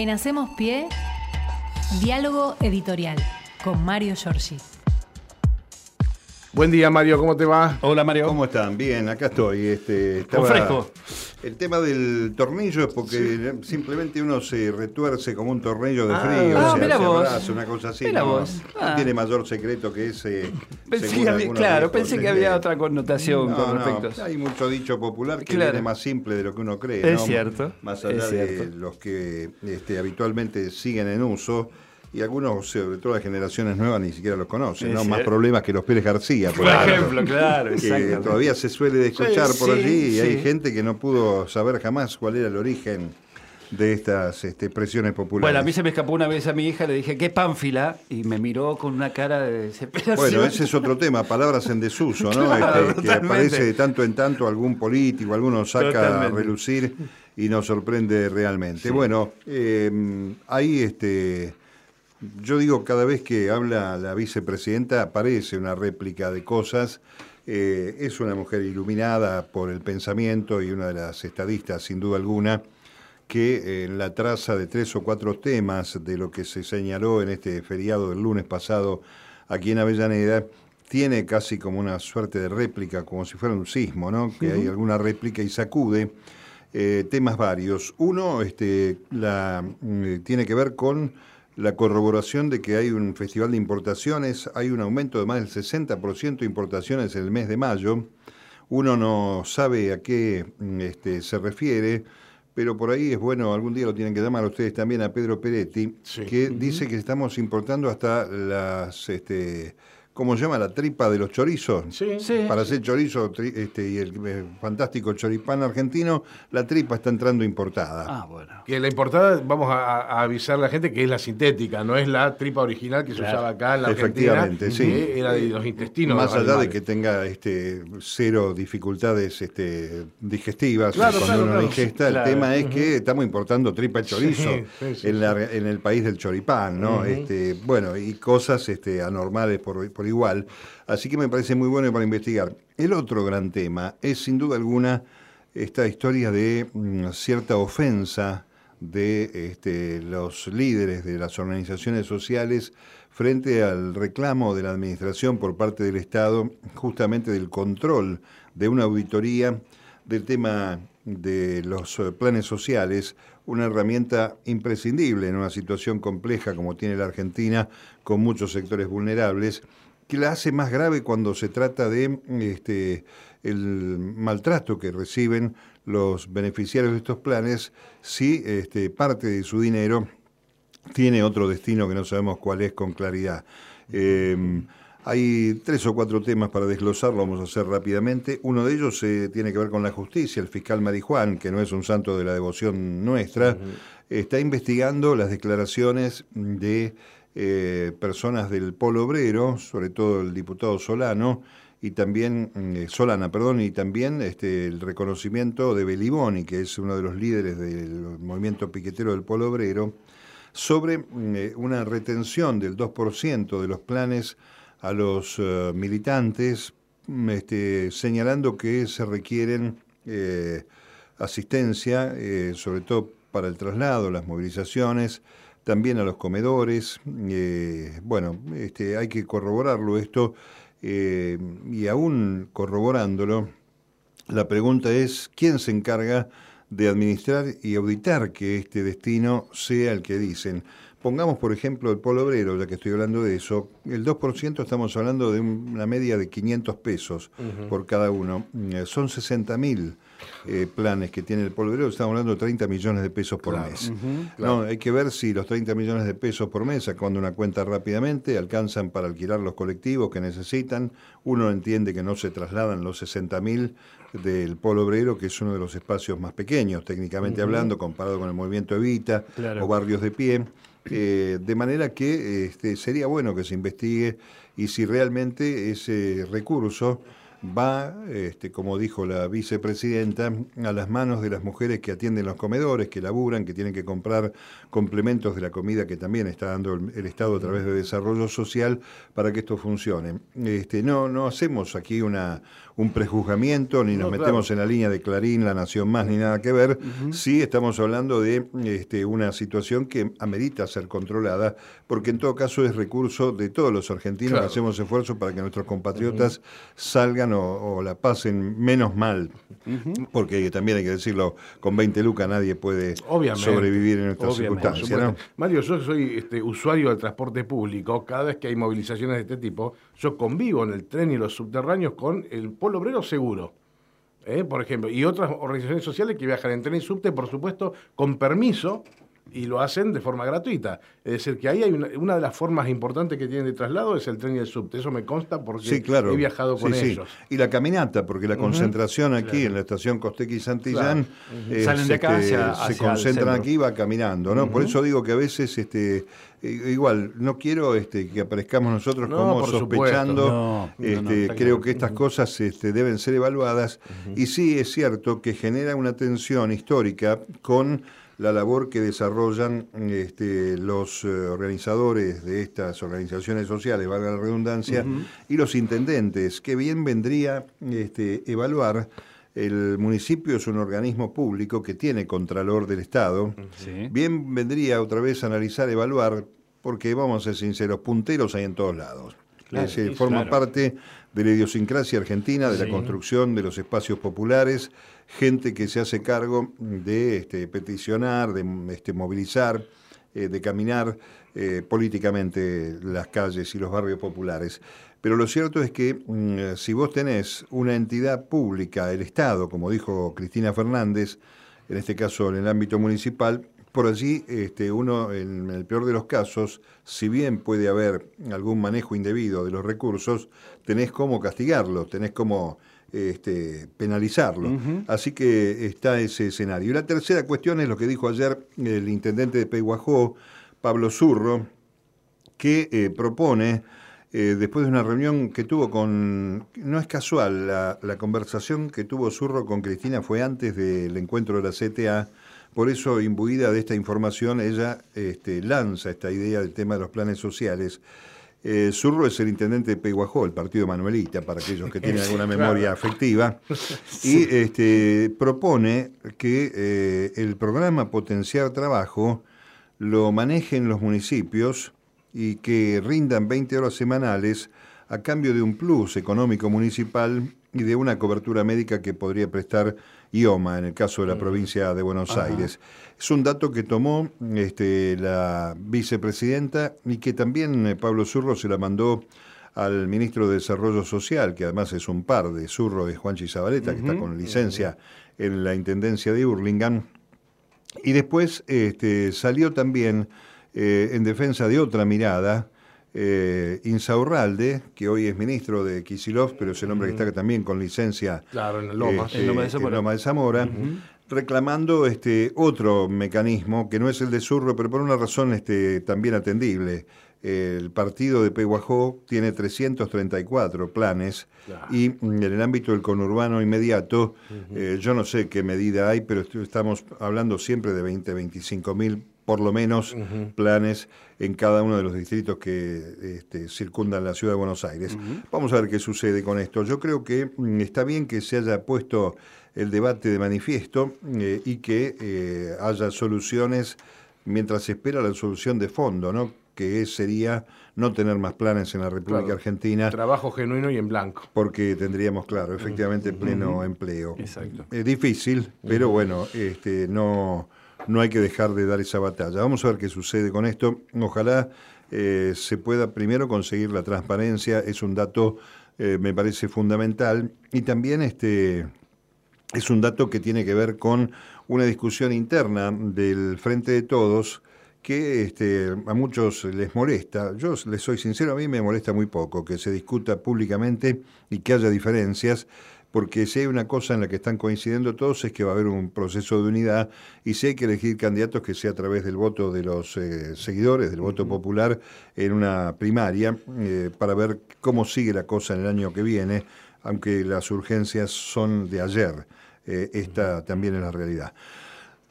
En Hacemos Pie, diálogo editorial con Mario Giorgi. Buen día, Mario, ¿cómo te va? Hola, Mario. ¿Cómo están? Bien, acá estoy. Este, Con fresco. El tema del tornillo es porque simplemente uno se retuerce como un tornillo de frío, Ah, se mira hace vos. brazo, una cosa así. Mira no, vos. no Ah. tiene mayor secreto que ese. Pensé que había- claro, pensé que había otra connotación No, con no, respecto a hay mucho dicho popular que Claro. viene más simple de lo que uno cree. Es ¿no? cierto, Más allá de los que este, habitualmente siguen en uso. Y algunos, sobre todo las generaciones nuevas, ni siquiera los conocen, ¿no? Más problemas que los Pérez García, por Por ejemplo, claro, que todavía se suele escuchar Sí, por sí, allí y hay sí. gente que no pudo saber jamás cuál era el origen de estas este, expresiones populares. Bueno, a mí se me escapó una vez a mi hija, le dije, ¿qué pánfila? Y me miró con una cara de desesperación. Bueno, ese es otro tema, palabras en desuso, ¿no? Claro, Este, que aparece de tanto en tanto algún político, alguno saca Totalmente. a relucir y nos sorprende realmente. Bueno, eh, ahí este, yo digo, cada vez que habla la vicepresidenta aparece una réplica de cosas. Eh, es una mujer iluminada por el pensamiento y una de las estadistas, sin duda alguna, que eh, en la traza de tres o cuatro temas de lo que se señaló en este feriado del lunes pasado aquí en Avellaneda, tiene casi como una suerte de réplica, como si fuera un sismo, ¿no? Que hay alguna réplica y sacude eh, temas varios. Uno este, la, mm, tiene que ver con la corroboración de que hay un festival de importaciones, hay un aumento de más del 60% de importaciones en el mes de mayo. Uno no sabe a qué mm, este, se refiere, pero por ahí es bueno, algún día lo tienen que llamar a ustedes también a Pedro Peretti, Sí. que dice que estamos importando hasta las, este, ¿cómo se llama? La tripa de los chorizos. Sí. Sí. Para hacer chorizo tri- este, y el eh, fantástico choripán argentino, la tripa está entrando importada. Ah, bueno. Que la importada, vamos a, a avisar a la gente que es la sintética, no es la tripa original que se usaba acá en la Argentina. Efectivamente, sí. Era de los intestinos. Más los allá de que tenga este, cero dificultades este, digestivas Claro, cuando claro, uno claro. la ingesta, Claro. el tema es que estamos importando tripa de chorizo Sí, sí, sí, en, la- en el país del choripán, ¿no? este, bueno, y cosas este, anormales por, por igual. Así que me parece muy bueno para investigar. El otro gran tema es sin duda alguna esta historia de mm, cierta ofensa de este, los líderes de las organizaciones sociales frente al reclamo de la administración por parte del Estado justamente del control de una auditoría del tema de los eh, planes sociales, una herramienta imprescindible en una situación compleja como tiene la Argentina, con muchos sectores vulnerables, que la hace más grave cuando se trata de este, el maltrato que reciben los beneficiarios de estos planes si este, parte de su dinero tiene otro destino que no sabemos cuál es con claridad. Eh, hay tres o cuatro temas para desglosar, lo vamos a hacer rápidamente. Uno de ellos eh, tiene que ver con la justicia. El fiscal Marijuán, que no es un santo de la devoción nuestra, está investigando las declaraciones de eh, personas del polo obrero, sobre todo el diputado Solano, y también eh, Solana, perdón, y también este, el reconocimiento de Beliboni, que es uno de los líderes del movimiento piquetero del polo obrero, sobre mm, eh, una retención del 2% de los planes a los militantes, mm, este, señalando que se requieren asistencia, sobre todo para el traslado, las movilizaciones, también a los comedores. eh, bueno, este, hay que corroborarlo esto eh, y aún corroborándolo, la pregunta es, ¿quién se encarga de administrar y auditar que este destino sea el que dicen? Pongamos, por ejemplo, el polo obrero, ya que estoy hablando de eso, el 2% estamos hablando de una media de 500 pesos por cada uno. Eh, Son 60 mil eh, planes que tiene el polo obrero, estamos hablando de 30 millones de pesos por Claro. mes. claro. No, hay que ver si los 30 millones de pesos por mes, sacando una cuenta rápidamente, alcanzan para alquilar los colectivos que necesitan. Uno entiende que no se trasladan los 60 mil del Polo Obrero, que es uno de los espacios más pequeños, técnicamente hablando, comparado con el movimiento Evita Claro. o barrios de pie. Eh, de manera que este, sería bueno que se investigue y si realmente ese recurso va, este, como dijo la vicepresidenta, a las manos de las mujeres que atienden los comedores, que laburan, que tienen que comprar complementos de la comida que también está dando el, el Estado a través de desarrollo social para que esto funcione. Este, no, no hacemos aquí una, un prejuzgamiento, ni nos metemos en la línea de Clarín, La Nación Más, ni nada que ver. Sí estamos hablando de este, una situación que amerita ser controlada, porque en todo caso es recurso de todos los argentinos que hacemos esfuerzo para que nuestros compatriotas salgan o, la pasen menos mal. Porque también hay que decirlo, con 20 lucas nadie puede sobrevivir en estas circunstancias. Mario, yo soy este, usuario del transporte público. Cada vez que hay movilizaciones de este tipo, yo convivo en el tren y los subterráneos con el polo obrero seguro. ¿eh? Por ejemplo, y otras organizaciones sociales que viajan en tren y subte, por supuesto, con permiso y lo hacen de forma gratuita. Es decir, que ahí hay una, de las formas importantes que tienen de traslado es el tren y el subte. Eso me consta porque he viajado con ellos. Y la caminata, porque la concentración aquí en la estación Costequi y Santillán Salen de acá se concentran aquí y va caminando. ¿no? Por eso digo que a veces este, igual, no quiero este, que aparezcamos nosotros como sospechando. este, creo que estas cosas este, deben ser evaluadas. Y sí es cierto que genera una tensión histórica con la labor que desarrollan este, los eh, organizadores de estas organizaciones sociales, valga la redundancia, y los intendentes, que bien vendría este, evaluar. El municipio es un organismo público que tiene contralor del Estado. Bien vendría otra vez analizar, evaluar, porque vamos a ser sinceros, punteros hay en todos lados. Se forma parte de la idiosincrasia argentina, de la construcción de los espacios populares, gente que se hace cargo de este, peticionar, de este, movilizar, eh, de caminar eh, políticamente las calles y los barrios populares. Pero lo cierto es que mm, si vos tenés una entidad pública, el Estado, como dijo Cristina Fernández, en este caso en el ámbito municipal, por allí este, uno, en el peor de los casos, si bien puede haber algún manejo indebido de los recursos, tenés cómo castigarlo, tenés cómo este, penalizarlo. Así que está ese escenario. Y la tercera cuestión es lo que dijo ayer el intendente de Peguajó, Pablo Zurro, que eh, propone, eh, después de una reunión que tuvo con, no es casual, la, la, conversación que tuvo Zurro con Cristina fue antes del encuentro de la CTA, por eso, imbuida de esta información, ella este, lanza esta idea del tema de los planes sociales. Eh, Zurro es el intendente de Peguajó, el partido Manuelita, para aquellos que tienen alguna memoria afectiva, y este, propone que eh, el programa Potenciar Trabajo lo manejen los municipios y que rindan 20 horas semanales a cambio de un plus económico municipal y de una cobertura médica que podría prestar IOMA en el caso de la provincia de Buenos Aires. Es un dato que tomó este, la vicepresidenta y que también eh, Pablo Zurro se la mandó al ministro de Desarrollo Social, que además es un par de Zurro de Juanchi Zabaleta, que está con licencia en la Intendencia de Hurlingham. Y después este, salió también eh, en defensa de otra mirada, eh, Insaurralde, que hoy es ministro de Kisilov, pero es el hombre que está también con licencia claro, en, Loma. Este, Loma de Zamora, reclamando este otro mecanismo que no es el de Zurro, pero por una razón este, también atendible. El partido de Peguajó tiene 334 planes y en el ámbito del conurbano inmediato, eh, yo no sé qué medida hay, pero estamos hablando siempre de 20, 25 mil por lo menos planes en cada uno de los distritos que este, circundan la ciudad de Buenos Aires. Vamos a ver qué sucede con esto. Yo creo que mm, está bien que se haya puesto el debate de manifiesto eh, y que eh, haya soluciones mientras se espera la solución de fondo, ¿no? que sería no tener más planes en la República Argentina. Trabajo genuino y en blanco. Porque tendríamos, claro, efectivamente pleno empleo. Exacto. Es difícil, pero bueno, este, no no hay que dejar de dar esa batalla. Vamos a ver qué sucede con esto. Ojalá eh, se pueda primero conseguir la transparencia, es un dato, eh, me parece fundamental, y también este, es un dato que tiene que ver con una discusión interna del Frente de Todos que este, a muchos les molesta. Yo les soy sincero, a mí me molesta muy poco que se discuta públicamente y que haya diferencias porque si hay una cosa en la que están coincidiendo todos es que va a haber un proceso de unidad y si hay que elegir candidatos que sea a través del voto de los eh, seguidores, del voto popular en una primaria, eh, para ver cómo sigue la cosa en el año que viene, aunque las urgencias son de ayer. Eh, esta también es la realidad.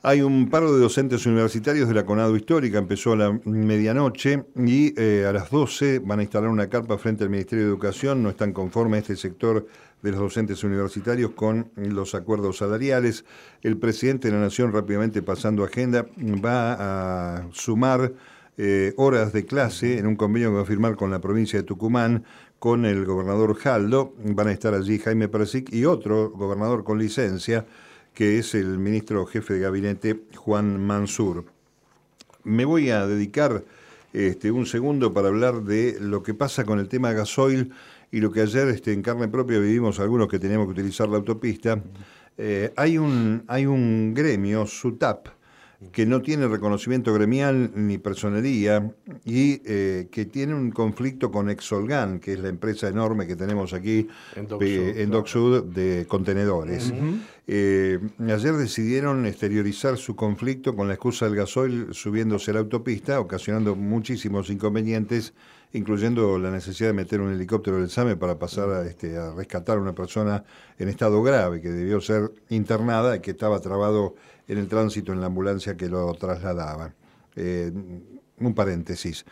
Hay un paro de docentes universitarios de la CONADO Histórica, empezó a la medianoche y a las 12 van a instalar una carpa frente al Ministerio de Educación, no están conformes este sector de los docentes universitarios con los acuerdos salariales. El presidente de la Nación, rápidamente pasando agenda, va a sumar eh, horas de clase en un convenio que va a firmar con la provincia de Tucumán, con el gobernador Jaldo. Van a estar allí Jaime Persic y otro gobernador con licencia, que es el ministro jefe de gabinete Juan Mansur. Me voy a dedicar este, un segundo para hablar de lo que pasa con el tema gasoil y lo que ayer este, en carne propia vivimos algunos que teníamos que utilizar la autopista. Eh, hay, un, hay un gremio, SUTAP, que no tiene reconocimiento gremial ni personería y eh, que tiene un conflicto con Exolgan, que es la empresa enorme que tenemos aquí en Dock Sud, de contenedores. Eh, ayer decidieron exteriorizar su conflicto con la excusa del gasoil subiéndose a la autopista, ocasionando muchísimos inconvenientes, incluyendo la necesidad de meter un helicóptero del SAME para pasar a, este, a rescatar a una persona en estado grave que debió ser internada y que estaba trabado en el tránsito en la ambulancia que lo trasladaba. Eh, un paréntesis.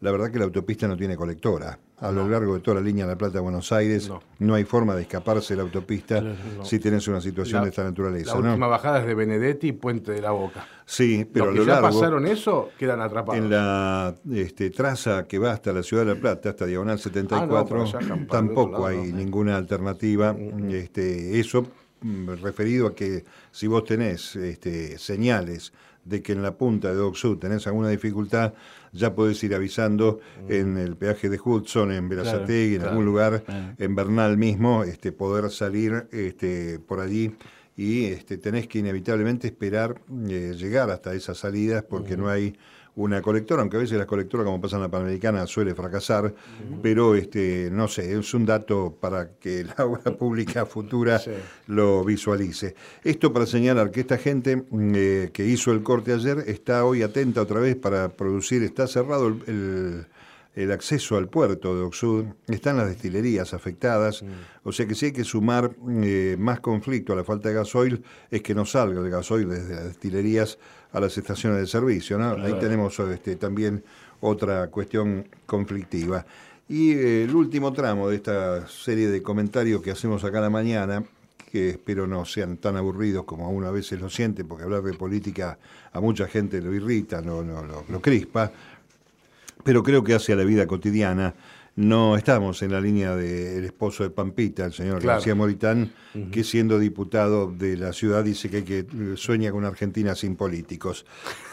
La verdad que la autopista no tiene colectora. A lo largo de toda la línea de La Plata-Buenos Aires no. hay forma de escaparse de la autopista si tienes una situación de esta naturaleza. La última bajada es de Benedetti y Puente de la Boca. Sí, pero Los a lo ya largo, pasaron eso quedan atrapados. en la este, traza que va hasta la ciudad de La Plata, hasta Diagonal 74, Ah, allá, tampoco lado, hay no. Mm, ninguna alternativa. Este, eso mm, referido a que si vos tenés este, señales de que en la punta de Dock Sud tenés alguna dificultad, ya podés ir avisando en el peaje de Hudson, en Verazategui, en claro, algún lugar, claro. en Bernal mismo, este, poder salir este, por allí. Y este, tenés que inevitablemente esperar eh, llegar hasta esas salidas porque no hay una colectora, aunque a veces la colectora, como pasa en la Panamericana, suele fracasar, pero este, no sé, es un dato para que la obra pública futura Sí. lo visualice. Esto para señalar que esta gente mm, eh, que hizo el corte ayer está hoy atenta otra vez para producir, está cerrado el, el- el acceso al puerto de Oxud, están las destilerías afectadas, o sea que si hay que sumar eh, más conflicto a la falta de gasoil, es que no salga el gasoil desde las destilerías a las estaciones de servicio. ¿no? Ahí tenemos este, también otra cuestión conflictiva. Y eh, el último tramo de esta serie de comentarios que hacemos acá a la mañana, que espero no sean tan aburridos como uno a veces lo siente, porque hablar de política a mucha gente lo irrita, no, no, lo, lo crispa, pero creo que hacia la vida cotidiana no estamos en la línea del esposo de Pampita, el señor Claro. García Moritán, que siendo diputado de la ciudad dice que, hay que eh, sueña con una Argentina sin políticos.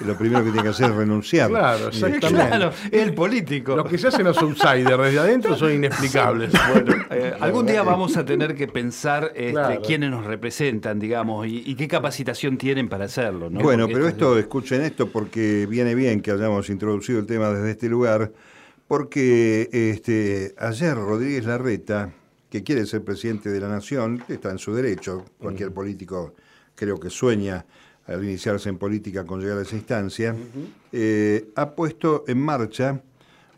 Lo primero que tiene que hacer es renunciar. Claro, exactamente. Claro, el político. Los que se hacen los outsiders desde adentro son inexplicables. Bueno, eh, algún día vamos a tener que pensar este, Claro. quiénes nos representan, digamos, y, y qué capacitación tienen para hacerlo. ¿no? Bueno, Porque pero esto- esto, escuchen esto porque viene bien que hayamos introducido el tema desde este lugar, porque este, ayer Rodríguez Larreta, que quiere ser presidente de la Nación, está en su derecho, cualquier político creo que sueña al iniciarse en política con llegar a esa instancia, eh, ha puesto en marcha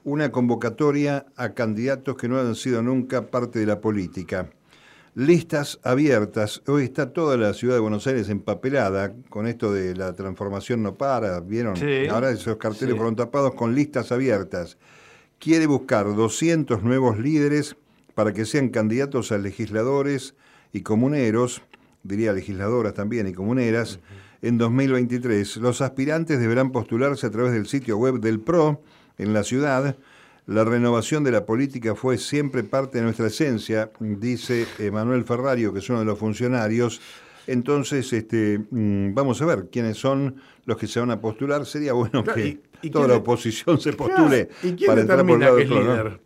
una convocatoria a candidatos que no han sido nunca parte de la política. Listas abiertas. Hoy está toda la ciudad de Buenos Aires empapelada con esto de la transformación no para. ¿Vieron? Sí. Ahora esos carteles Sí. fueron tapados con listas abiertas. Quiere buscar 200 nuevos líderes para que sean candidatos a legisladores y comuneros, diría legisladoras también y comuneras, en 2023. Los aspirantes deberán postularse a través del sitio web del PRO en la ciudad. La renovación de la política fue siempre parte de nuestra esencia, dice Manuel Ferrario, que es uno de los funcionarios. Entonces, este, mm, vamos a ver quiénes son los que se van a postular. Sería bueno Claro, que y- y toda la oposición se postule ¿Y quién para entrar por lado que es otro, ¿no? líder?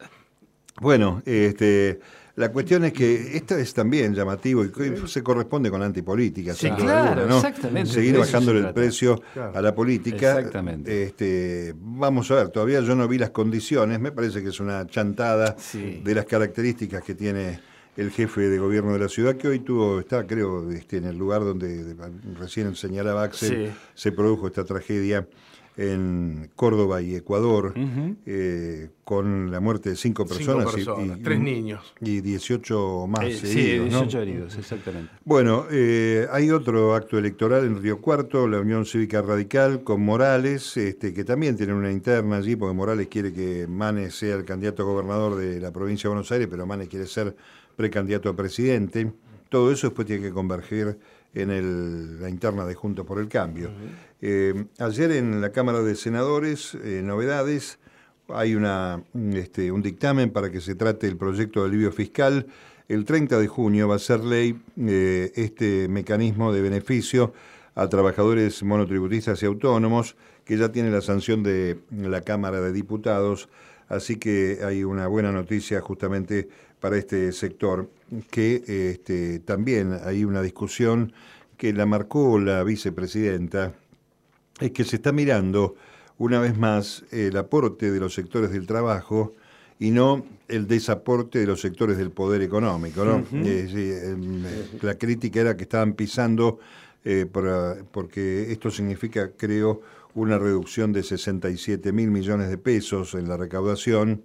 Bueno, este, la cuestión es que esto es también llamativo y se corresponde con la antipolítica. Sí, duda claro, ¿no? exactamente. Seguir bajándole el precio Claro. a la política. Exactamente. Este, vamos a ver, todavía yo no vi las condiciones, me parece que es una chantada Sí. de las características que tiene el jefe de gobierno de la ciudad, que hoy tuvo, está creo este, en el lugar donde recién señalaba Axel, Sí. se produjo esta tragedia en Córdoba y Ecuador, eh, con la muerte de cinco Cinco personas, y- personas, y, tres niños. y 18 más Eh, sí, heridos, ¿no? 18 heridos, exactamente. Bueno, eh, hay otro acto electoral en Río Cuarto, la Unión Cívica Radical, con Morales, este, que también tiene una interna allí, porque Morales quiere que Manes sea el candidato a gobernador de la provincia de Buenos Aires, pero Manes quiere ser precandidato a presidente. Todo eso después tiene que converger en la interna de Juntos por el Cambio. Eh, ayer en la Cámara de Senadores, eh, novedades, hay una, un, este, un dictamen para que se trate el proyecto de alivio fiscal. El 30 de junio va a ser ley eh, este mecanismo de beneficio a trabajadores monotributistas y autónomos, que ya tiene la sanción de la Cámara de Diputados. Así que hay una buena noticia justamente para este sector, que este, también hay una discusión que la marcó la vicepresidenta, es que se está mirando una vez más el aporte de los sectores del trabajo y no el desaporte de los sectores del poder económico. ¿no? Eh, sí, em, eh, la crítica era que estaban pisando eh, para- porque esto significa, creo, una reducción de 67 mil millones de pesos en la recaudación,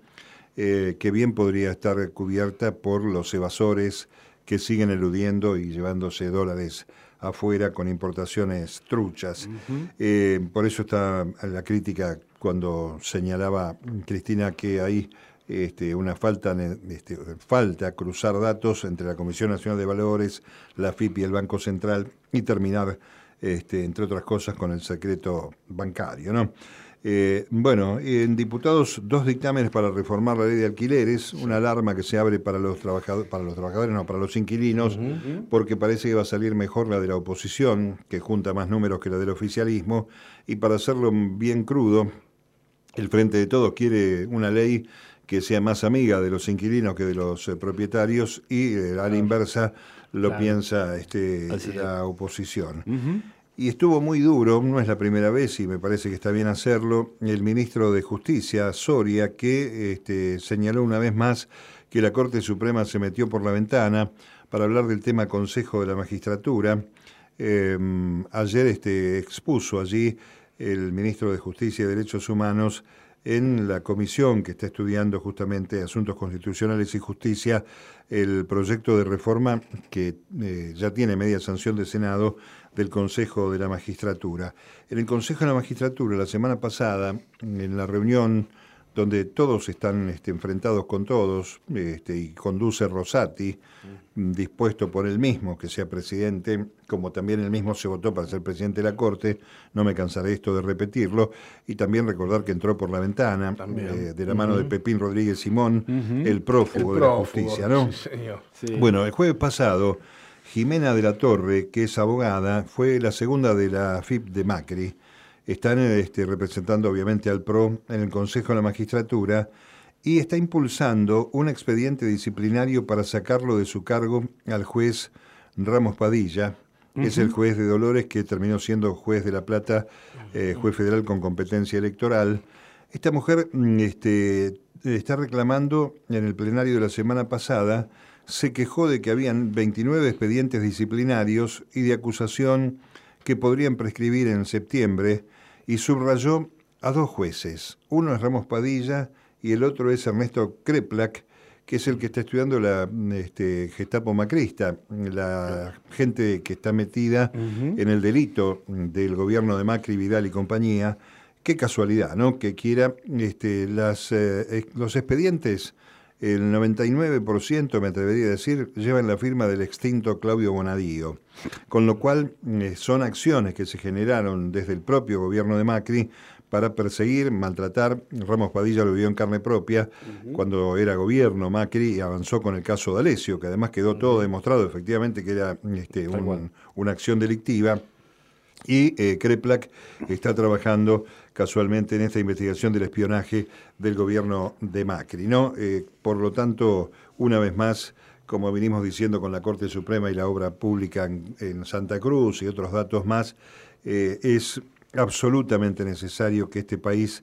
eh, que bien podría estar cubierta por los evasores que siguen eludiendo y llevándose dólares afuera con importaciones truchas. Eh, por eso está la crítica cuando señalaba Cristina que hay este, una falta, este, falta cruzar datos entre la Comisión Nacional de Valores, la FIP y el Banco Central y terminar, este, entre otras cosas, con el secreto bancario. ¿no? Eh, bueno, en diputados, dos dictámenes para reformar la ley de alquileres, una alarma que se abre para los, trabajadores, para los trabajadores, no, para los inquilinos, porque parece que va a salir mejor la de la oposición, que junta más números que la del oficialismo, y para hacerlo bien crudo, el Frente de Todos quiere una ley que sea más amiga de los inquilinos que de los eh, propietarios y eh, a la inversa lo Claro. piensa este, la oposición. Y estuvo muy duro, no es la primera vez y me parece que está bien hacerlo, el ministro de Justicia, Soria, que este, señaló una vez más que la Corte Suprema se metió por la ventana para hablar del tema Consejo de la Magistratura. Eh, ayer este, expuso allí el ministro de Justicia y Derechos Humanos en la comisión que está estudiando justamente asuntos constitucionales y justicia el proyecto de reforma que eh, ya tiene media sanción de Senado del Consejo de la Magistratura. En el Consejo de la Magistratura, la semana pasada, en la reunión donde todos están este, enfrentados con todos, este, y conduce Rosati, dispuesto por él mismo que sea presidente, como también él mismo se votó para ser presidente de la Corte, no me cansaré esto de repetirlo, y también recordar que entró por la ventana, eh, de la mano de Pepín Rodríguez Simón, el prófugo El de la justicia, ¿no? sí, señor. Sí. Bueno, el jueves pasado, Jimena de la Torre, que es abogada, fue la segunda de la FIP de Macri. Están este, representando obviamente al PRO en el Consejo de la Magistratura y está impulsando un expediente disciplinario para sacarlo de su cargo al juez Ramos Padilla, que es el juez de Dolores que terminó siendo juez de La Plata, eh, juez federal con competencia electoral. Esta mujer mm, este, está reclamando en el plenario de la semana pasada, se quejó de que habían 29 expedientes disciplinarios y de acusación que podrían prescribir en septiembre y subrayó a dos jueces. Uno es Ramos Padilla y el otro es Ernesto Kreplak, que es el que está estudiando la este, Gestapo Macrista, la gente que está metida en el delito del gobierno de Macri, Vidal y compañía. Qué casualidad, ¿no? Que quiera este, las, eh, eh, los expedientes, el 99%, me atrevería a decir, llevan la firma del extinto Claudio Bonadío. Con lo cual eh, son acciones que se generaron desde el propio gobierno de Macri para perseguir, maltratar. Ramos Padilla lo vivió en carne propia cuando era gobierno Macri y avanzó con el caso de Alessio, que además quedó todo demostrado efectivamente que era este, un- una acción delictiva. Y eh, Kreplak está trabajando casualmente en esta investigación del espionaje del gobierno de Macri. ¿no? Eh, por lo tanto, una vez más, como venimos diciendo con la Corte Suprema y la obra pública en, Santa Cruz y otros datos más, eh, es absolutamente necesario que este país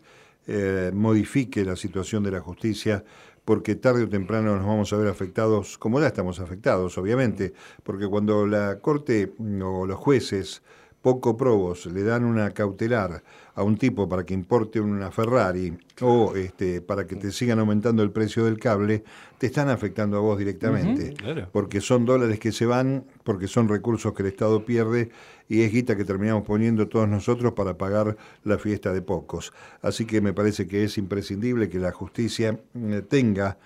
modifique la situación de la justicia porque tarde o temprano nos vamos a ver afectados, como ya estamos afectados, obviamente, porque cuando la Corte o los jueces poco probos le dan una cautelar a un tipo para que importe una Ferrari o este, para que te sigan aumentando el precio del cable, te están afectando a vos directamente. claro. Porque son dólares que se van, porque son recursos que el Estado pierde y es guita que terminamos poniendo todos nosotros para pagar la fiesta de pocos. Así que me parece que es imprescindible que la justicia eh, tenga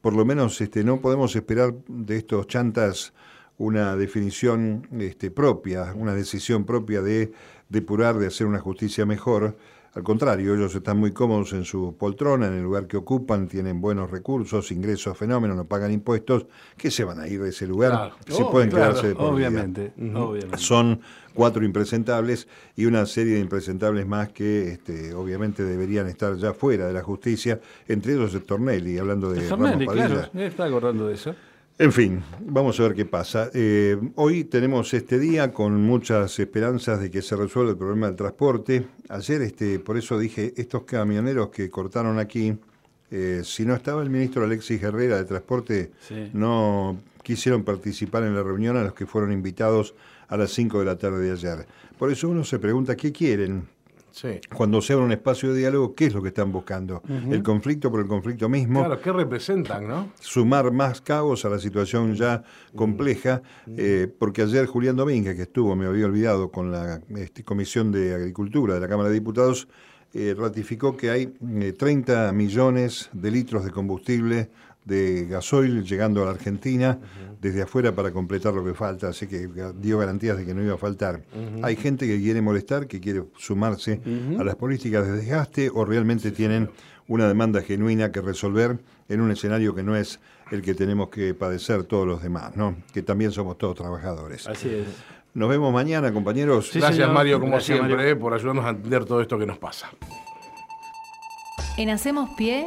por lo menos este, no podemos esperar de estos chantas una definición este, propia, una decisión propia de depurar, de hacer una justicia mejor. Al contrario, ellos están muy cómodos en su poltrona, en el lugar que ocupan, tienen buenos recursos, ingresos, fenómenos, no pagan impuestos, que se van a ir de ese lugar, Claro. se Oh, pueden claro, quedarse de por. Obviamente, obviamente. Son cuatro impresentables y una serie de impresentables más que este, obviamente deberían estar ya fuera de la justicia, entre ellos el Tornelli, hablando de Tornelli, Ramos claro, está acordando de eso. En fin, vamos a ver qué pasa. Eh, hoy tenemos este día con muchas esperanzas de que se resuelva el problema del transporte. Ayer, este, por eso dije, estos camioneros que cortaron aquí, eh, si no estaba el ministro Alexis Herrera de Transporte, Sí. no quisieron participar en la reunión a los que fueron invitados a las 5 de la tarde de ayer. Por eso uno se pregunta, ¿qué quieren? Sí. Cuando se abre un espacio de diálogo, ¿qué es lo que están buscando? ¿El conflicto por el conflicto mismo? Claro, ¿qué representan, no? sumar más caos a la situación ya compleja, eh, porque ayer Julián Domínguez, que estuvo, me había olvidado, con la este, Comisión de Agricultura de la Cámara de Diputados, eh, ratificó que hay eh, 30 millones de litros de combustible de gasoil llegando a la Argentina desde afuera para completar lo que falta, así que dio garantías de que no iba a faltar. Hay gente que quiere molestar, que quiere sumarse a las políticas de desgaste o realmente tienen una demanda genuina que resolver en un escenario que no es el que tenemos que padecer todos los demás, ¿no? que también somos todos trabajadores. Así es. Nos vemos mañana, compañeros. Sí, Gracias, señor. Mario, como Gracias, siempre, Mario. eh, por ayudarnos a entender todo esto que nos pasa. En Hacemos Pie,